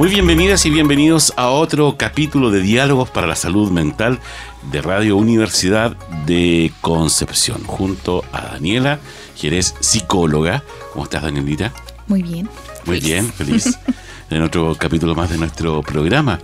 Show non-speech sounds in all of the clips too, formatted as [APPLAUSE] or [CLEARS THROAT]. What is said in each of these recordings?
Muy bienvenidas y bienvenidos a otro capítulo de Diálogos para la Salud Mental de Radio Universidad de Concepción, junto a Daniela, que eres psicóloga. ¿Cómo estás, Danielita? Muy bien. Muy bien, feliz [LAUGHS] en otro capítulo más de nuestro programa.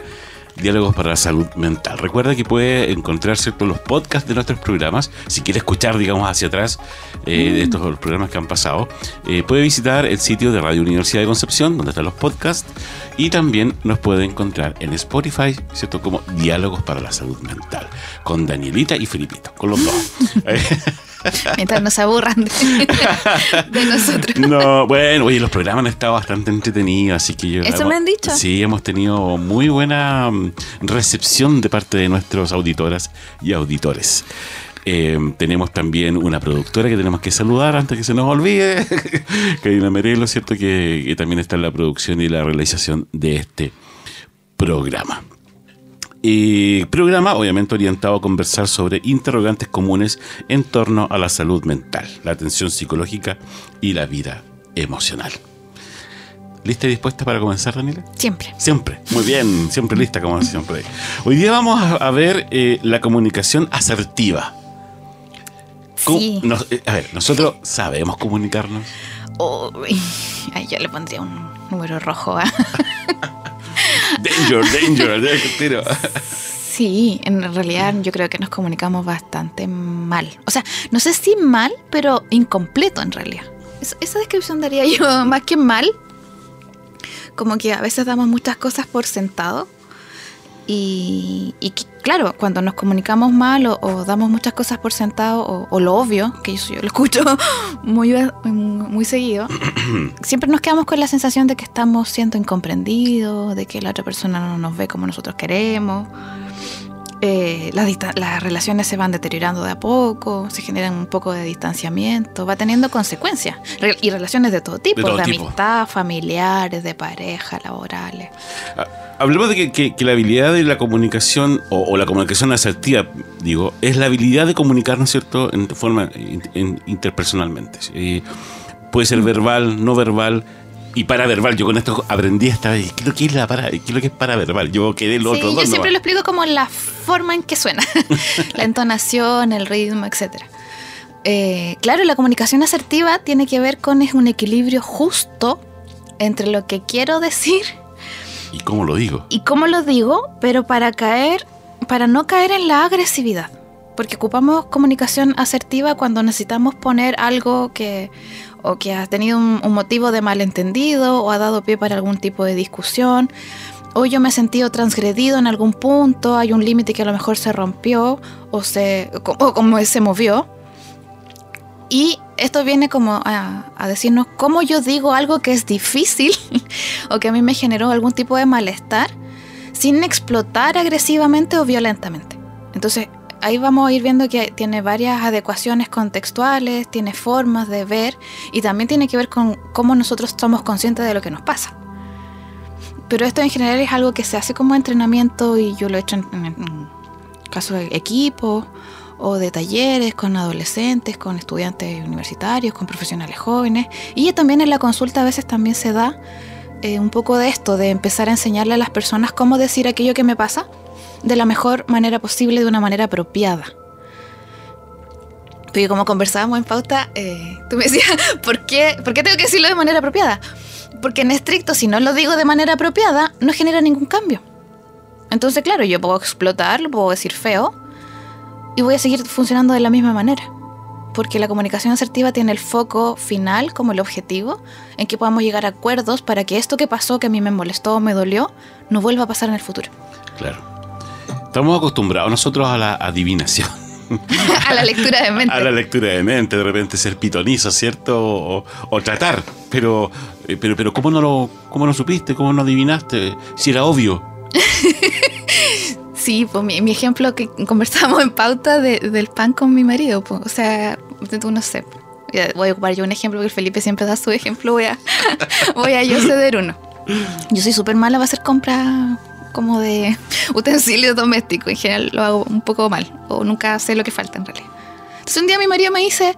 Diálogos para la Salud Mental. Recuerda que puede encontrar todos los podcasts de nuestros programas. Si quiere escuchar, digamos, hacia atrás eh, de estos programas que han pasado, eh, puede visitar el sitio de Radio Universidad de Concepción, donde están los podcasts, y también nos puede encontrar en Spotify, ¿cierto? Como Diálogos para la Salud Mental, con Danielita y Filipito, con los dos. [LAUGHS] Mientras nos aburran de, nosotros. No, bueno, oye, los programas han estado bastante entretenidos, así que yo... ¿Eso me han dicho? Sí, hemos tenido muy buena mm, recepción de parte de nuestros auditoras y auditores. Eh, tenemos también una productora que tenemos que saludar antes que se nos olvide, [LAUGHS] Karina Merelo, ¿cierto? que también está en la producción y la realización de este programa. Programa obviamente orientado a conversar sobre interrogantes comunes en torno a la salud mental, la atención psicológica y la vida emocional. ¿Lista y dispuesta para comenzar, Daniela? Siempre. Siempre. Muy bien, siempre lista como siempre. Hoy día vamos a ver eh, la comunicación asertiva. Sí. Eh, a ver, nosotros sabemos comunicarnos. ay, yo le pondría un número rojo. ¿eh? [LAUGHS] danger, danger, tiro. Sí, en realidad yo creo que nos comunicamos bastante mal. O sea, no sé si mal, pero incompleto en realidad. esa descripción daría yo [LAUGHS] más que mal. Como que a veces damos muchas cosas por sentado y, claro, cuando nos comunicamos mal o, damos muchas cosas por sentado o, lo obvio, que yo, yo, lo escucho [LAUGHS] muy, muy seguido, [CLEARS THROAT] siempre nos quedamos con la sensación de que estamos siendo incomprendidos, de que la otra persona no nos ve como nosotros queremos. Eh, las, las, relaciones se van deteriorando de a poco, se generan un poco de distanciamiento, va teniendo consecuencias. y relaciones de todo tipo, de, amistad, familiares, de pareja, laborales. Ah, hablemos de que, la habilidad de la comunicación, o, la comunicación asertiva, digo, es la habilidad de comunicarnos, ¿cierto?, en forma interpersonalmente. puede ser mm. verbal, no verbal, y paraverbal. Yo con esto aprendí esta vez. ¿Qué es lo que es, la para, qué es, lo que es paraverbal? Yo quedé lo otro. Yo siempre lo explico como la forma en que suena, [LAUGHS] la entonación, el ritmo, etc. Eh, claro, la comunicación asertiva tiene que ver con un equilibrio justo entre lo que quiero decir y cómo lo digo. Y cómo lo digo, pero para caer, para no caer en la agresividad. Porque ocupamos comunicación asertiva cuando necesitamos poner algo que o que ha tenido un, motivo de malentendido o ha dado pie para algún tipo de discusión o yo me he sentido transgredido en algún punto, hay un límite que a lo mejor se rompió o, se, o como se movió. Y esto viene como a, decirnos cómo yo digo algo que es difícil [LAUGHS] o que a mí me generó algún tipo de malestar sin explotar agresivamente o violentamente. Entonces, ahí vamos a ir viendo que tiene varias adecuaciones contextuales, tiene formas de ver y también tiene que ver con cómo nosotros somos conscientes de lo que nos pasa. Pero esto en general es algo que se hace como entrenamiento y yo lo he hecho en, casos de equipos o de talleres con adolescentes, con estudiantes universitarios, con profesionales jóvenes. Y también en la consulta a veces también se da eh, un poco de esto, de empezar a enseñarle a las personas cómo decir aquello que me pasa de la mejor manera posible, de una manera apropiada. Porque como conversábamos en pauta, eh, tú me decías, [LAUGHS] ¿por qué, ¿por qué tengo que decirlo de manera apropiada? Porque en estricto, si no lo digo de manera apropiada, no genera ningún cambio. Entonces, claro, yo puedo explotar, lo puedo decir feo, y voy a seguir funcionando de la misma manera. Porque la comunicación asertiva tiene el foco final como el objetivo, en que podamos llegar a acuerdos para que esto que pasó, que a mí me molestó o me dolió, no vuelva a pasar en el futuro. Claro. Estamos acostumbrados nosotros a la adivinación. [LAUGHS] a la lectura de mente. A la lectura de mente, de repente ser pitonizo, ¿cierto? O, o tratar. Pero, eh, pero, pero ¿cómo no lo, cómo no supiste? ¿Cómo no adivinaste? Si era obvio. [LAUGHS] Sí, pues mi, ejemplo que conversamos en pauta de- del pan con mi marido, pues, o sea, tú no sé. Voy a ocupar yo un ejemplo porque Felipe siempre da su ejemplo, voy a, [LAUGHS] voy a yo ceder uno. Yo soy súper mala para hacer compras como de utensilios domésticos, en general lo hago un poco mal, o nunca sé lo que falta en realidad. Entonces un día mi marido me dice,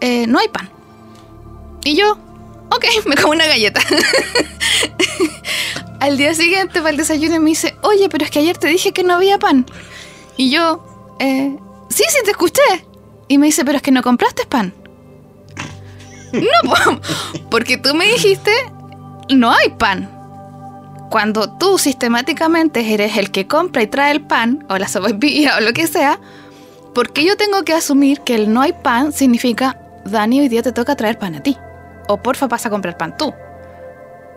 eh, no hay pan. Y yo, ok, [LAUGHS] me como una galleta. Al día siguiente para el desayuno me dice, oye, pero es que ayer te dije que no había pan. Y yo, eh, sí, sí, te escuché. Y me dice, pero es que no compraste pan. [LAUGHS] No, po, [LAUGHS] porque tú me dijiste, no hay pan. Cuando tú sistemáticamente eres el que compra y trae el pan, o la sopaipilla, o lo que sea, ¿por qué yo tengo que asumir que el no hay pan significa, Dani, hoy día te toca traer pan a ti? O porfa, pasa a comprar pan tú.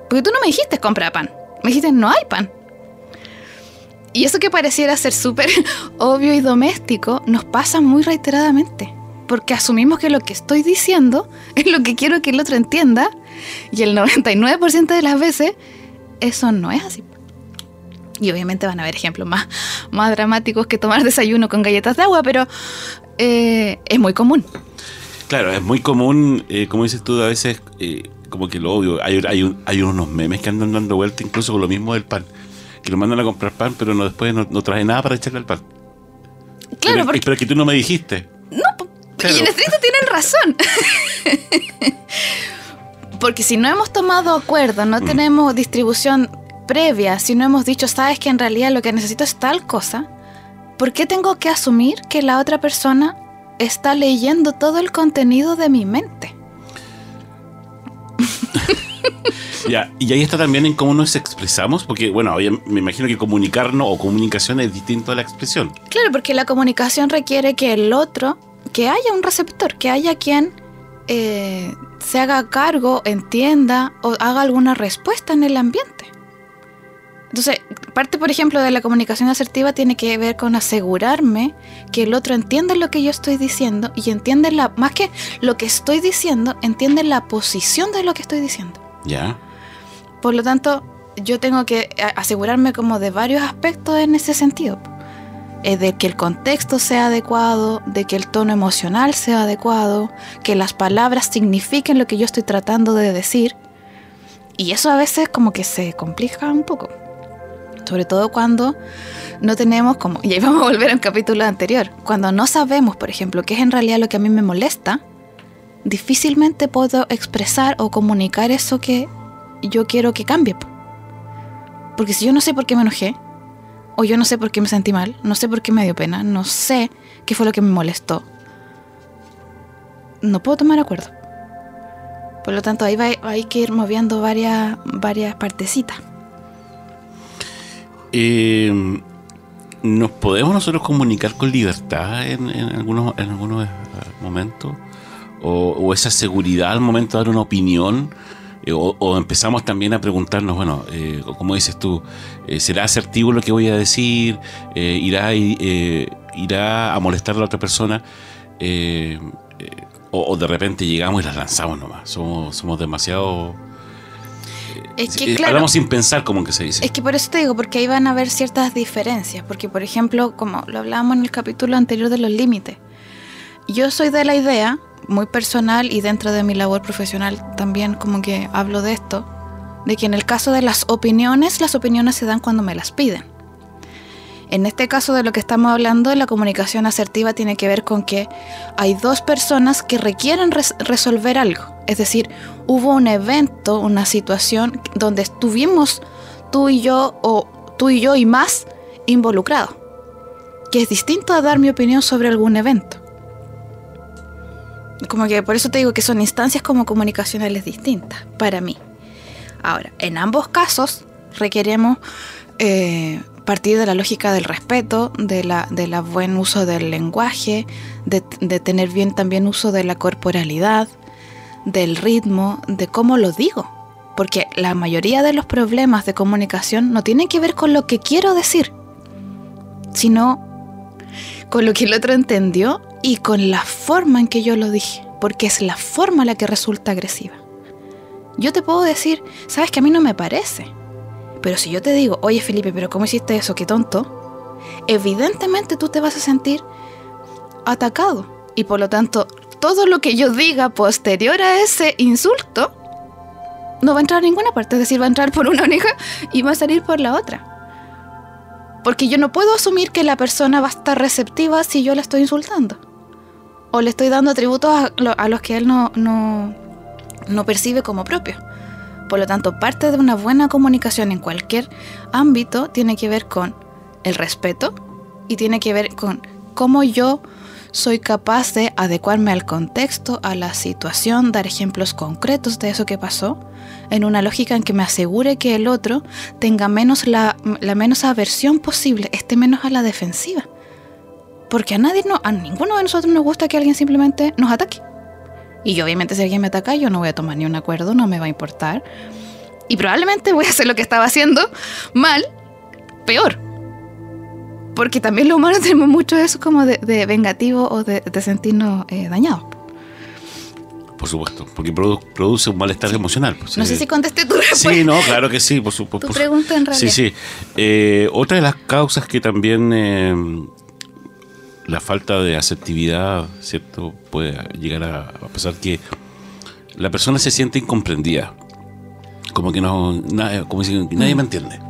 Porque tú no me dijiste compra pan. Me dijiste no hay pan. Y eso que pareciera ser súper [LAUGHS] obvio y doméstico nos pasa muy reiteradamente. Porque asumimos que lo que estoy diciendo [LAUGHS] es lo que quiero que el otro entienda. Y el 99% de las veces eso no es así. Y obviamente van a haber ejemplos más, más dramáticos que tomar desayuno con galletas de agua, pero eh, es muy común. Claro, es muy común, eh, como dices tú, a veces, eh, como que lo obvio. Hay, hay, un- hay unos memes que andan dando vuelta incluso con lo mismo del pan. Que lo mandan a comprar pan, pero no, después no, no trae nada para echarle al pan. Claro, pero, porque pero que tú no me dijiste. Claro. Y en estricto tienen razón. [LAUGHS] Porque si no hemos tomado acuerdo, no tenemos distribución previa, si no hemos dicho, sabes que en realidad lo que necesito es tal cosa, ¿por qué tengo que asumir que la otra persona está leyendo todo el contenido de mi mente? [LAUGHS] Ya, y ahí está también en cómo nos expresamos, porque, bueno, me imagino que comunicarnos o comunicación es distinto a la expresión. Claro, porque la comunicación requiere que el otro, que haya un receptor, que haya quien eh, se haga cargo, entienda o haga alguna respuesta en el ambiente. Entonces, parte, por ejemplo, de la comunicación asertiva tiene que ver con asegurarme que el otro entiende lo que yo estoy diciendo y entiende la, más que lo que estoy diciendo, entiende la posición de lo que estoy diciendo. Ya. Por lo tanto, yo tengo que a- asegurarme como de varios aspectos en ese sentido. Eh, de que el contexto sea adecuado, de que el tono emocional sea adecuado, que las palabras signifiquen lo que yo estoy tratando de decir. Y eso a veces como que se complica un poco. Sobre todo cuando no tenemos como, y ahí [LAUGHS] vamos a volver al capítulo anterior, cuando no sabemos, por ejemplo, qué es en realidad lo que a mí me molesta, difícilmente puedo expresar o comunicar eso que yo quiero que cambie. po. Porque si yo no sé por qué me enojé, o yo no sé por qué me sentí mal, no sé por qué me dio pena, no sé qué fue lo que me molestó, no puedo tomar acuerdo. Por lo tanto, ahí va, hay que ir moviendo varias, varias partecitas. Eh, ¿Nos podemos nosotros comunicar con libertad en, algunos, en algunos eh, momentos? O, esa seguridad al momento de dar una opinión? Eh, o, empezamos también a preguntarnos, bueno, eh, como dices tú, ¿será asertivo lo que voy a decir? ¿irá, ¿Irá a molestar a la otra persona? O, o de repente llegamos y las lanzamos nomás. Somos, somos demasiado... Es que, claro, Hablamos sin pensar, como que se dice. Es que por eso te digo, porque ahí van a haber ciertas diferencias. Porque, por ejemplo, como lo hablábamos en el capítulo anterior de los límites, yo soy de la idea, muy personal y dentro de mi labor profesional también como que hablo de esto, de que en el caso de las opiniones, las opiniones se dan cuando me las piden. En este caso de lo que estamos hablando, la comunicación asertiva tiene que ver con que hay dos personas que requieren res- resolver algo. Es decir, hubo un evento, una situación donde estuvimos tú y yo o tú y yo y más involucrados. Que es distinto a dar mi opinión sobre algún evento. Como que por eso te digo que son instancias como comunicacionales distintas para mí. Ahora, en ambos casos requeremos eh, partir de la lógica del respeto, de la, de la buen uso del lenguaje, de, tener bien también uso de la corporalidad, del ritmo, de cómo lo digo. Porque la mayoría de los problemas de comunicación no tienen que ver con lo que quiero decir, sino con lo que el otro entendió y con la forma en que yo lo dije, porque es la forma la que resulta agresiva. Yo te puedo decir, sabes que a mí no me parece, pero si yo te digo, oye Felipe, pero ¿cómo hiciste eso? Qué tonto. Evidentemente tú te vas a sentir atacado y por lo tanto todo lo que yo diga posterior a ese insulto no va a entrar a ninguna parte, es decir, va a entrar por una oreja y va a salir por la otra. Porque yo no puedo asumir que la persona va a estar receptiva si yo la estoy insultando. O le estoy dando atributos a, los que él no, no, no percibe como propios. Por lo tanto, parte de una buena comunicación en cualquier ámbito tiene que ver con el respeto y tiene que ver con cómo yo soy capaz de adecuarme al contexto, a la situación, dar ejemplos concretos de eso que pasó, en una lógica en que me asegure que el otro tenga menos la, menos aversión posible, esté menos a la defensiva. Porque a nadie, a ninguno de nosotros nos gusta que alguien simplemente nos ataque. Y obviamente si alguien me ataca, yo no voy a tomar ni un acuerdo, no me va a importar. Y probablemente voy a hacer lo que estaba haciendo mal, peor. Porque también los humanos tenemos mucho eso como de, vengativo o de, sentirnos eh, dañados. Por supuesto, porque produce un malestar emocional. Pues, no sé si contesté tu respuesta. Sí, no, claro que sí, por supuesto. Tu pregunta en realidad. Sí, sí. Eh, otra de las causas que también eh, la falta de asertividad, ¿cierto? Puede llegar a, pasar que la persona se siente incomprendida. Como que no, como si nadie mm. me entiende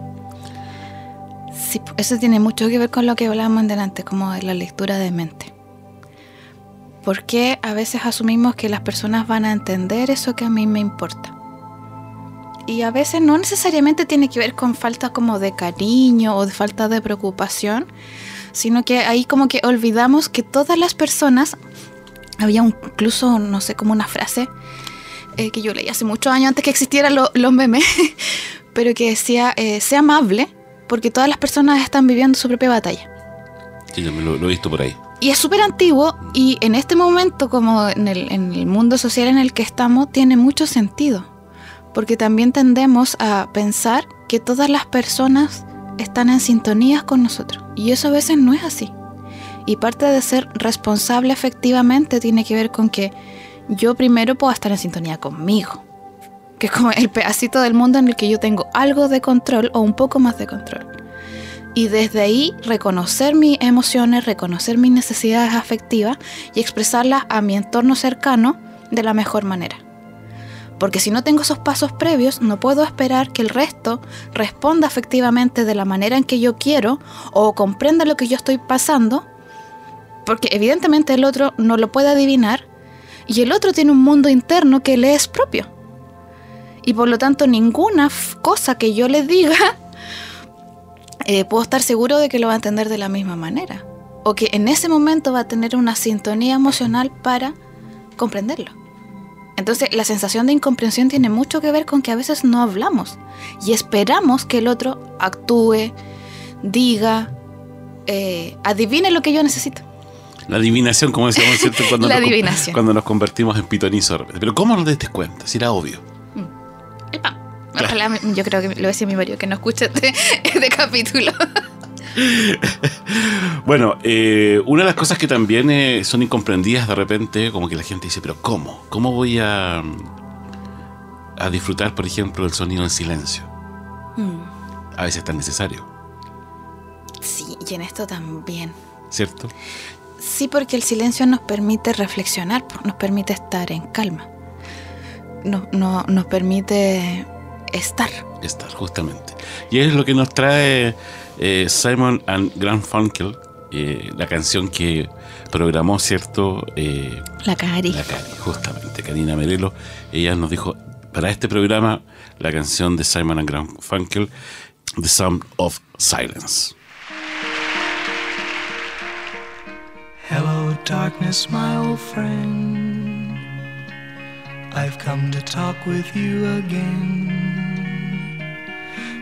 eso tiene mucho que ver con lo que hablábamos delante, como de la lectura de mente. Porque a veces asumimos que las personas van a entender eso que a mí me importa? Y a veces no necesariamente tiene que ver con falta como de cariño o de falta de preocupación, sino que ahí como que olvidamos que todas las personas, había incluso, no sé, como una frase eh, que yo leí hace muchos años antes que existieran los memes, [LAUGHS] pero que decía, eh, sea amable, porque todas las personas están viviendo su propia batalla. Sí, yo lo, lo he visto por ahí. Y es súper antiguo y en este momento, como en el, en el mundo social en el que estamos, tiene mucho sentido. Porque también tendemos a pensar que todas las personas están en sintonía con nosotros. Y eso a veces no es así. Y parte de ser responsable efectivamente tiene que ver con que yo primero puedo estar en sintonía conmigo que es como el pedacito del mundo en el que yo tengo algo de control o un poco más de control. Y desde ahí reconocer mis emociones, reconocer mis necesidades afectivas y expresarlas a mi entorno cercano de la mejor manera. Porque si no tengo esos pasos previos, no puedo esperar que el resto responda efectivamente de la manera en que yo quiero o comprenda lo que yo estoy pasando, porque evidentemente el otro no lo puede adivinar y el otro tiene un mundo interno que le es propio y por lo tanto ninguna cosa que yo le diga [LAUGHS] eh, puedo estar seguro de que lo va a entender de la misma manera o que en ese momento va a tener una sintonía emocional para comprenderlo. Entonces la sensación de incomprensión tiene mucho que ver con que a veces no hablamos y esperamos que el otro actúe, diga, eh, adivine lo que yo necesito. La adivinación, como decíamos, ¿cierto? [LAUGHS] Cuando, la nos, adivinación. cuando nos convertimos en pitonizo. Pero ¿cómo nos diste cuenta? Si era obvio yo creo que lo decía mi marido, que no escuche este, [LAUGHS] este capítulo. [LAUGHS] bueno, eh, una de las cosas que también eh, son incomprendidas de repente, como que la gente dice, pero ¿cómo? ¿Cómo voy a, a disfrutar, por ejemplo, del sonido en silencio? Hmm. A veces es tan necesario. Sí, y en esto también. ¿Cierto? Sí, porque el silencio nos permite reflexionar, nos permite estar en calma. No, no, nos permite estar. Estar, justamente. Y es lo que nos trae eh, Simon and Grandfunkel, eh, la canción que programó, ¿cierto? Eh, la Cari. La Cari, justamente. Karina Merelo. Ella nos dijo, para este programa, la canción de Simon and Grandfunkel, The Sound of Silence. Hello, darkness, my old friend. I've come to talk with you again.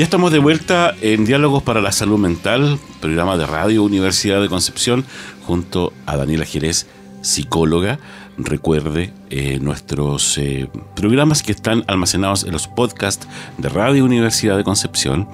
Ya estamos de vuelta en Diálogos para la Salud Mental, programa de Radio Universidad de Concepción, junto a Daniela Jerez, psicóloga. Recuerde eh, nuestros eh, programas que están almacenados en los podcasts de Radio Universidad de Concepción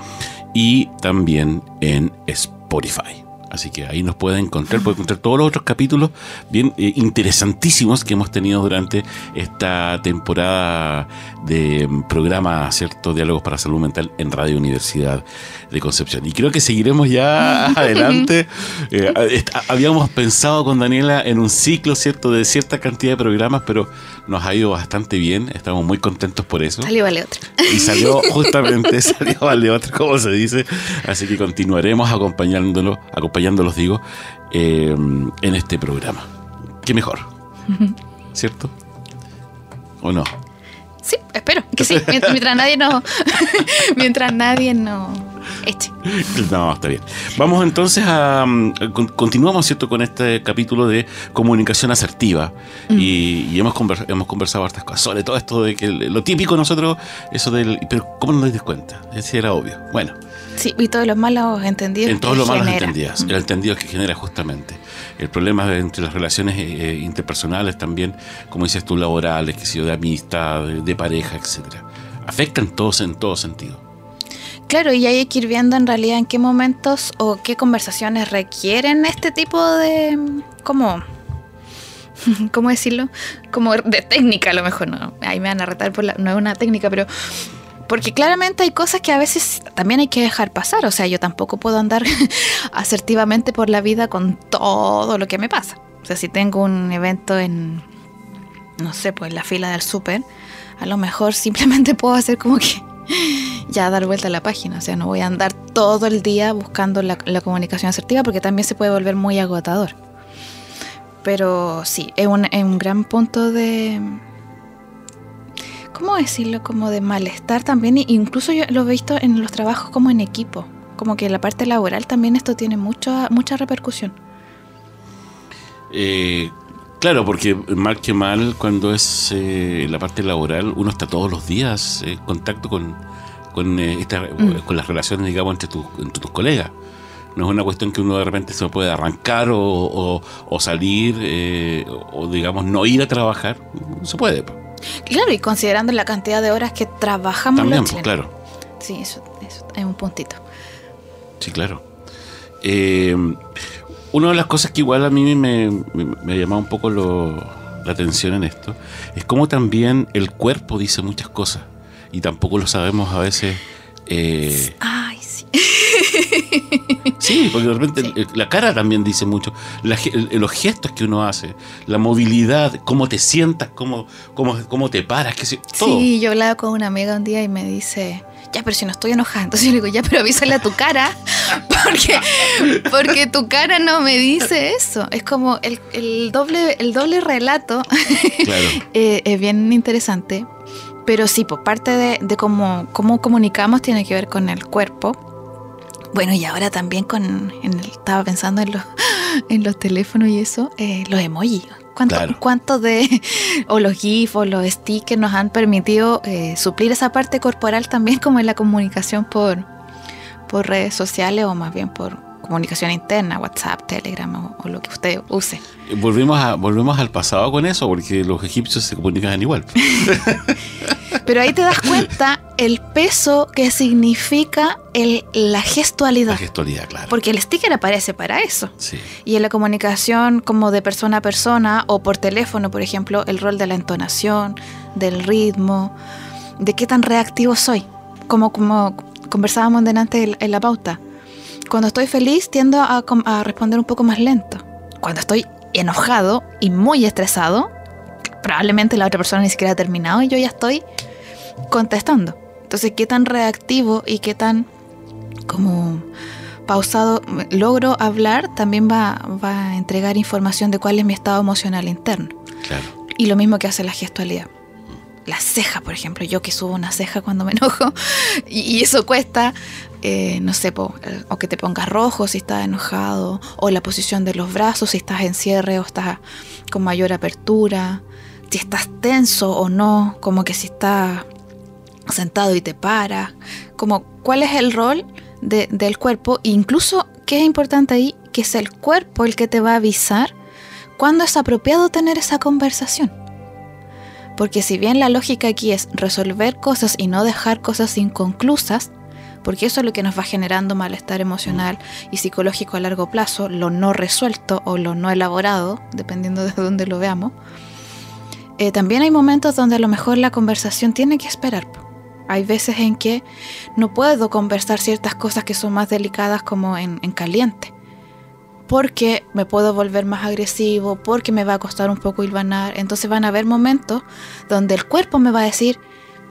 y también en Spotify. Así que ahí nos pueden encontrar, pueden encontrar todos los otros capítulos bien eh, interesantísimos que hemos tenido durante esta temporada de mm, programa, ¿cierto? Diálogos para Salud Mental en Radio Universidad de Concepción. Y creo que seguiremos ya [LAUGHS] adelante. Eh, habíamos pensado con Daniela en un ciclo, ¿cierto? De cierta cantidad de programas, pero nos ha ido bastante bien. Estamos muy contentos por eso. Salió vale otra. Y salió [LAUGHS] justamente, salió vale otro, como se dice. Así que continuaremos acompañándolo, acompañándolos, digo, eh, en este programa. Qué mejor. ¿Cierto? ¿O no? Sí, espero que sí. Mientras, mientras nadie no. [LAUGHS] mientras nadie no eche. [LAUGHS] No, está bien. Vamos entonces a. mm, con- continuamos, ¿cierto?, con este capítulo de comunicación asertiva. Y, y hemos, conver- hemos conversado hartas cosas. Sobre todo esto de que lo típico nosotros, eso del. Pero, ¿cómo no nos das cuenta? Ese era obvio. Bueno. Sí, y todos los malos entendidos. En todos los malos entendidos, el entendido que genera justamente. El problema entre las relaciones eh, eh, interpersonales también, como dices tú, laborales, que yo, de amistad, de, de pareja, etcétera. Afectan todos en todo sentido. Claro, y hay que ir viendo en realidad en qué momentos o qué conversaciones requieren este tipo de. ¿Cómo? [LAUGHS] ¿Cómo decirlo? Como de técnica, a lo mejor no. Ahí me van a retar por la. No es una técnica, pero. Porque claramente hay cosas que a veces también hay que dejar pasar. O sea, yo tampoco puedo andar [LAUGHS] asertivamente por la vida con todo lo que me pasa. O sea, si tengo un evento en. No sé, pues en la fila del súper, a lo mejor simplemente [LAUGHS] puedo hacer como que [LAUGHS] ya dar vuelta a la página. O sea, no voy a andar todo el día buscando la, comunicación asertiva porque también se puede volver muy agotador. Pero sí, es un, es un gran punto de... ¿Cómo decirlo? Como de malestar también. Incluso yo lo he visto en los trabajos como en equipo. Como que en la parte laboral también esto tiene mucha, mucha repercusión. Eh, claro, porque mal que mal, cuando es eh, la parte laboral, uno está todos los días en contacto con, con, eh, esta- Mm. con las relaciones, digamos, entre, tus entre tus colegas. No es una cuestión que uno de repente se puede arrancar o, o- o salir eh, o, digamos, no ir a trabajar. Se puede. Claro, y considerando la cantidad de horas que trabajamos También, los pues, claro. Sí, eso, eso es un puntito. Sí, claro. Eh, una de las cosas que igual a mí me, me, me ha llamado un poco lo- la atención en esto es cómo también el cuerpo dice muchas cosas y tampoco lo sabemos a veces. eh, Ay, sí. Sí, porque de repente Sí. la cara también dice mucho. La los gestos que uno hace, la movilidad, cómo te sientas, cómo, cómo, cómo te paras, sé, todo. Sí, yo hablaba con una amiga un día y me dice, ya, pero si no estoy enojada. Entonces yo le digo, ya, pero avísale a tu cara, porque, porque tu cara no me dice eso. Es como el, el doble, el doble relato Claro. [LAUGHS] eh, es bien interesante. Pero sí, por parte de, de cómo, cómo comunicamos tiene que ver con el cuerpo. Bueno, y ahora también con, en el- estaba pensando en los, en los teléfonos y eso, eh, los emojis. ¿Cuánto, Claro. cuánto de, [LAUGHS] o los GIF o los stickers nos han permitido eh, suplir esa parte corporal también como en la comunicación por, por redes sociales o más bien por comunicación interna, WhatsApp, Telegram o, o lo que usted use? Volvemos, a, volvemos al pasado con eso, porque los egipcios se comunicaban igual. [LAUGHS] Pero ahí te das cuenta el peso que significa el, la gestualidad. La gestualidad, claro. Porque el sticker aparece para eso. Sí. Y en la comunicación como de persona a persona o por teléfono, por ejemplo, el rol de la entonación, del ritmo, de qué tan reactivo soy. Como, como conversábamos delante en, la pauta. Cuando estoy feliz tiendo a, a responder un poco más lento. Cuando estoy enojado y muy estresado, probablemente la otra persona ni siquiera ha terminado y yo ya estoy contestando. Entonces, qué tan reactivo y qué tan como pausado logro hablar también va, va a entregar información de cuál es mi estado emocional interno. Claro. Y lo mismo que hace la gestualidad. La ceja, por ejemplo, yo que subo una ceja cuando me enojo [LAUGHS] y, y eso cuesta, eh, no sé, po, eh, o que te pongas rojo si estás enojado, o la posición de los brazos si estás en cierre o estás con mayor apertura, si estás tenso o no, como que si estás sentado y te paras, como cuál es el rol de- del cuerpo, e incluso, ¿qué es importante ahí? Que es el cuerpo el que te va a avisar cuándo es apropiado tener esa conversación. Porque si bien la lógica aquí es resolver cosas y no dejar cosas inconclusas, porque eso es lo que nos va generando malestar emocional y psicológico a largo plazo, lo no resuelto o lo no elaborado, dependiendo de dónde lo veamos, eh, también hay momentos donde a lo mejor la conversación tiene que esperar. Hay veces en que no puedo conversar ciertas cosas que son más delicadas como en, en caliente. Porque me puedo volver más agresivo, porque me va a costar un poco hilvanar. Entonces van a haber momentos donde el cuerpo me va a decir,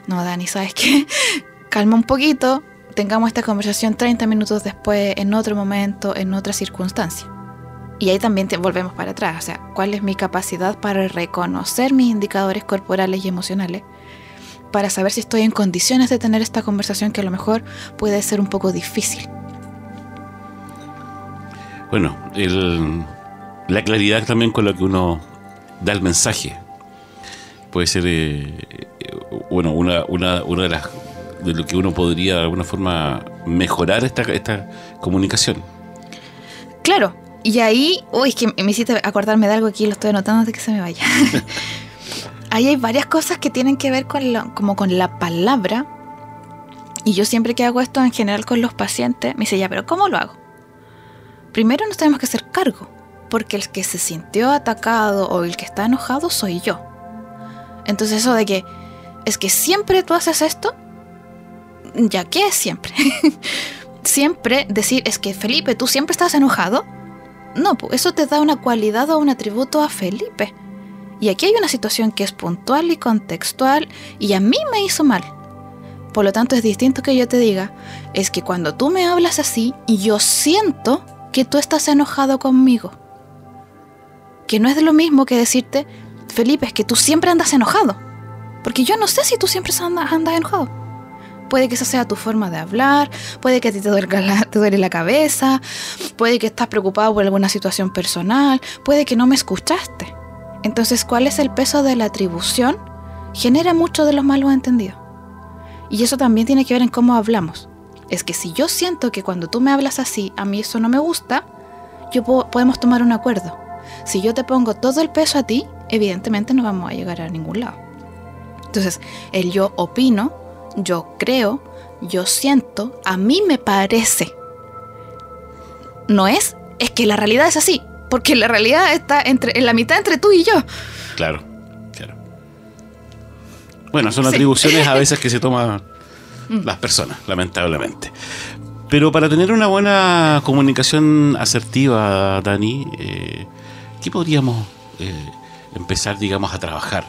no, Dani, ¿sabes qué? [LAUGHS] Calma un poquito, tengamos esta conversación 30 minutos después, en otro momento, en otra circunstancia. Y ahí también te volvemos para atrás, o sea, cuál es mi capacidad para reconocer mis indicadores corporales y emocionales, para saber si estoy en condiciones de tener esta conversación que a lo mejor puede ser un poco difícil. Bueno, el- la claridad también con la que uno da el mensaje. Puede ser, eh, eh, bueno, una, una, una de las de lo que uno podría de alguna forma mejorar esta, esta comunicación. Claro, y ahí, uy, es que me hiciste acordarme de algo aquí, lo estoy anotando antes de que se me vaya. [LAUGHS] hay varias cosas que tienen que ver con la, como con la palabra. Y yo siempre que hago esto en general con los pacientes, me dice, ya, pero ¿cómo lo hago? Primero nos tenemos que hacer cargo, porque el que se sintió atacado o el que está enojado soy yo. Entonces eso de que es que siempre tú haces esto, ya que es siempre. [LAUGHS] siempre decir es que Felipe, tú siempre estás enojado. No, eso te da una cualidad o un atributo a Felipe. Y aquí hay una situación que es puntual y contextual y a mí me hizo mal. Por lo tanto es distinto que yo te diga, es que cuando tú me hablas así, yo siento que tú estás enojado conmigo. Que no es lo mismo que decirte, Felipe, es que tú siempre andas enojado. Porque yo no sé si tú siempre andas, andas enojado. Puede que esa sea tu forma de hablar, puede que a ti te duele, la, te duele la cabeza, puede que estás preocupado por alguna situación personal, puede que no me escuchaste. Entonces, ¿cuál es el peso de la atribución? Genera mucho de los malos entendidos. Y eso también tiene que ver en cómo hablamos. Es que si yo siento que cuando tú me hablas así, a mí eso no me gusta, yo puedo- podemos tomar un acuerdo. Si yo te pongo todo el peso a ti, evidentemente no vamos a llegar a ningún lado. Entonces, el yo opino, yo creo, yo siento, a mí me parece. No es, es que la realidad es así, porque la realidad está entre, en la mitad entre tú y yo. Claro, claro. Bueno, son Sí. atribuciones a [LAUGHS] veces que se toman las personas, lamentablemente. Pero para tener una buena comunicación asertiva, Dani, eh, ¿qué podríamos eh, empezar, digamos, a trabajar?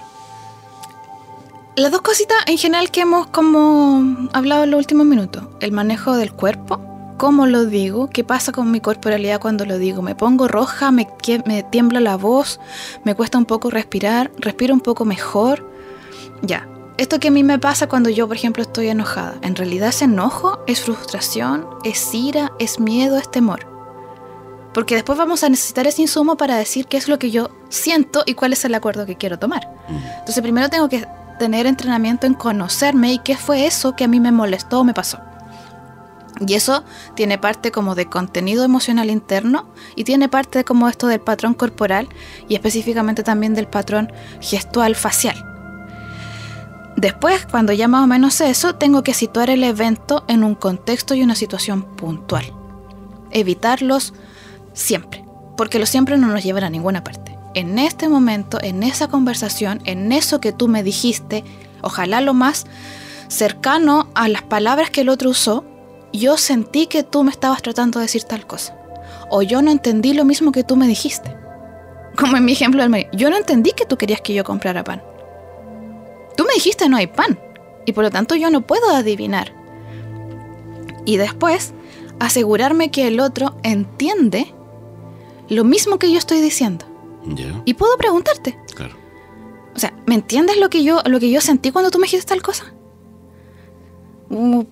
Las dos cositas en general que hemos como hablado en los últimos minutos. El manejo del cuerpo, cómo lo digo, qué pasa con mi corporalidad cuando lo digo. Me pongo roja, me, me tiembla la voz, me cuesta un poco respirar, respiro un poco mejor. Ya. Esto que a mí me pasa cuando yo, por ejemplo, estoy enojada. En realidad es enojo, es frustración, es ira, es miedo, es temor. Porque después vamos a necesitar ese insumo para decir qué es lo que yo siento y cuál es el acuerdo que quiero tomar. Entonces primero tengo que tener entrenamiento en conocerme y qué fue eso que a mí me molestó o me pasó. Y eso tiene parte como de contenido emocional interno y tiene parte como esto del patrón corporal y específicamente también del patrón gestual facial. Después, cuando ya más o menos eso, tengo que situar el evento en un contexto y una situación puntual. Evitarlos siempre, porque los siempre no nos llevan a ninguna parte. En este momento, en esa conversación, en eso que tú me dijiste, ojalá lo más cercano a las palabras que el otro usó, yo sentí que tú me estabas tratando de decir tal cosa. O yo no entendí lo mismo que tú me dijiste. Como en mi ejemplo del medio. Yo no entendí que tú querías que yo comprara pan. Tú me dijiste no hay pan. Y por lo tanto yo no puedo adivinar. Y después, asegurarme que el otro entiende lo mismo que yo estoy diciendo. Y puedo preguntarte. claro. O sea, ¿me entiendes lo que yo, lo que yo sentí cuando tú me dijiste tal cosa? Uh,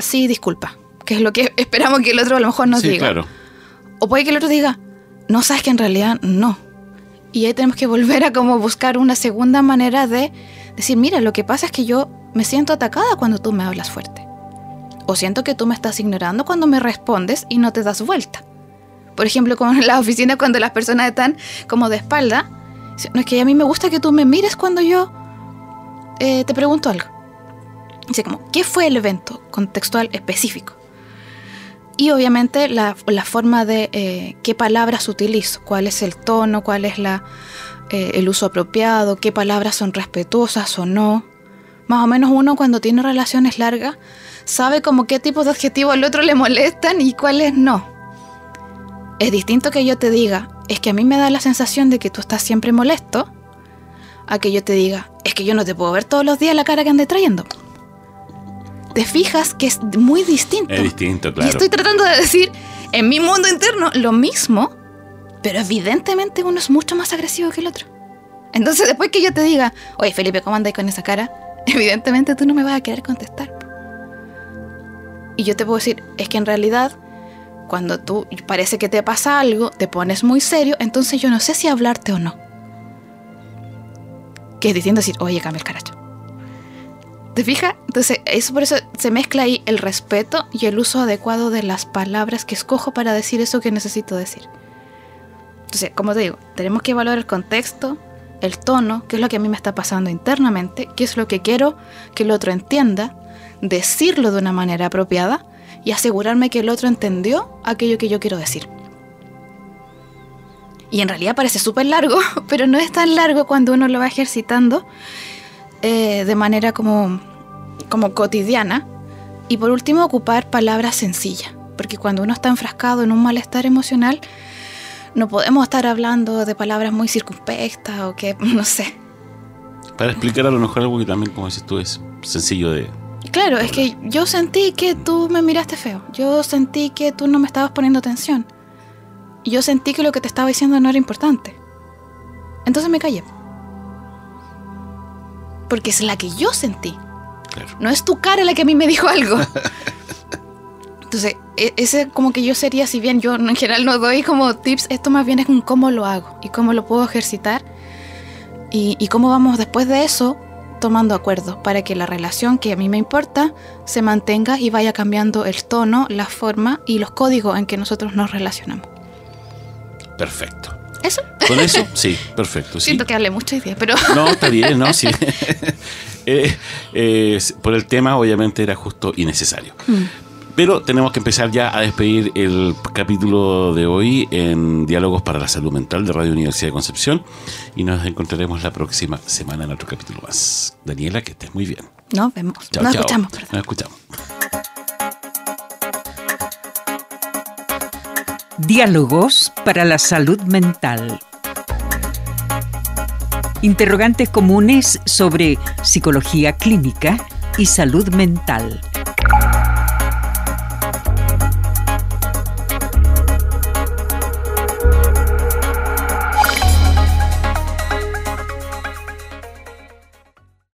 sí, disculpa. Que es lo que esperamos que el otro a lo mejor nos sí, diga. claro. O puede que el otro diga, no sabes que en realidad no. Y ahí tenemos que volver a como buscar una segunda manera de decir, mira, lo que pasa es que yo me siento atacada cuando tú me hablas fuerte. O siento que tú me estás ignorando cuando me respondes y no te das vuelta. Por ejemplo, como en la oficina cuando las personas están como de espalda. No es que a mí me gusta que tú me mires cuando yo eh, te pregunto algo. Dice como, ¿qué fue el evento contextual específico? Y obviamente la, la forma de eh, qué palabras utilizo, cuál es el tono, cuál es la, eh, el uso apropiado, qué palabras son respetuosas o no. Más o menos uno cuando tiene relaciones largas sabe como qué tipo de adjetivos al otro le molestan y cuáles no. Es distinto que yo te diga, es que a mí me da la sensación de que tú estás siempre molesto, a que yo te diga, es que yo no te puedo ver todos los días la cara que andes trayendo. Te fijas que es muy distinto. Es distinto, claro. Y estoy tratando de decir, en mi mundo interno, lo mismo, pero evidentemente uno es mucho más agresivo que el otro. Entonces, después que yo te diga, oye Felipe, ¿cómo andáis con esa cara? [LAUGHS] Evidentemente tú no me vas a querer contestar. Y yo te puedo decir, es que en realidad, cuando tú parece que te pasa algo, te pones muy serio, entonces yo no sé si hablarte o no. Que es distinto decir, oye, cambia el caracho. ¿Te fijas? Entonces, eso por eso se mezcla ahí el respeto y el uso adecuado de las palabras que escojo para decir eso que necesito decir. Entonces, como te digo, tenemos que evaluar el contexto, el tono, qué es lo que a mí me está pasando internamente, qué es lo que quiero que el otro entienda, decirlo de una manera apropiada y asegurarme que el otro entendió aquello que yo quiero decir. Y en realidad parece súper largo, [LAUGHS] pero no es tan largo cuando uno lo va ejercitando eh, de manera como, como cotidiana. Y por último, ocupar palabras sencillas, porque cuando uno está enfrascado en un malestar emocional, no podemos estar hablando de palabras muy circunspectas o que, [LAUGHS] no sé. Para explicar a lo mejor algo que también, como dices tú, es sencillo de... Claro, es que yo sentí que tú me miraste feo, yo sentí que tú no me estabas poniendo atención, yo sentí que lo que te estaba diciendo no era importante. Entonces me callé. Porque es la que yo sentí. Claro. No es tu cara la que a mí me dijo algo. [LAUGHS] Entonces, e- ese como que yo sería, si bien yo en general no doy como tips, esto más bien es un cómo lo hago y cómo lo puedo ejercitar y, y cómo vamos después de eso tomando acuerdos para que la relación que a mí me importa se mantenga y vaya cambiando el tono, la forma y los códigos en que nosotros nos relacionamos. Perfecto. Eso, Con eso, sí, perfecto. Sí. siento que hablé mucho hoy día, pero [LAUGHS] No, está bien, ¿no? Sí. [LAUGHS] Eh, eh, por el tema, obviamente, era justo y necesario. Mm. Pero tenemos que empezar ya a despedir el capítulo de hoy en Diálogos para la Salud Mental de Radio Universidad de Concepción y nos encontraremos la próxima semana en otro capítulo más. Daniela, que estés muy bien. nos vemos. Chao, nos chao. escuchamos, perdón. Nos escuchamos. Diálogos para la salud mental. Interrogantes comunes sobre psicología clínica y salud mental.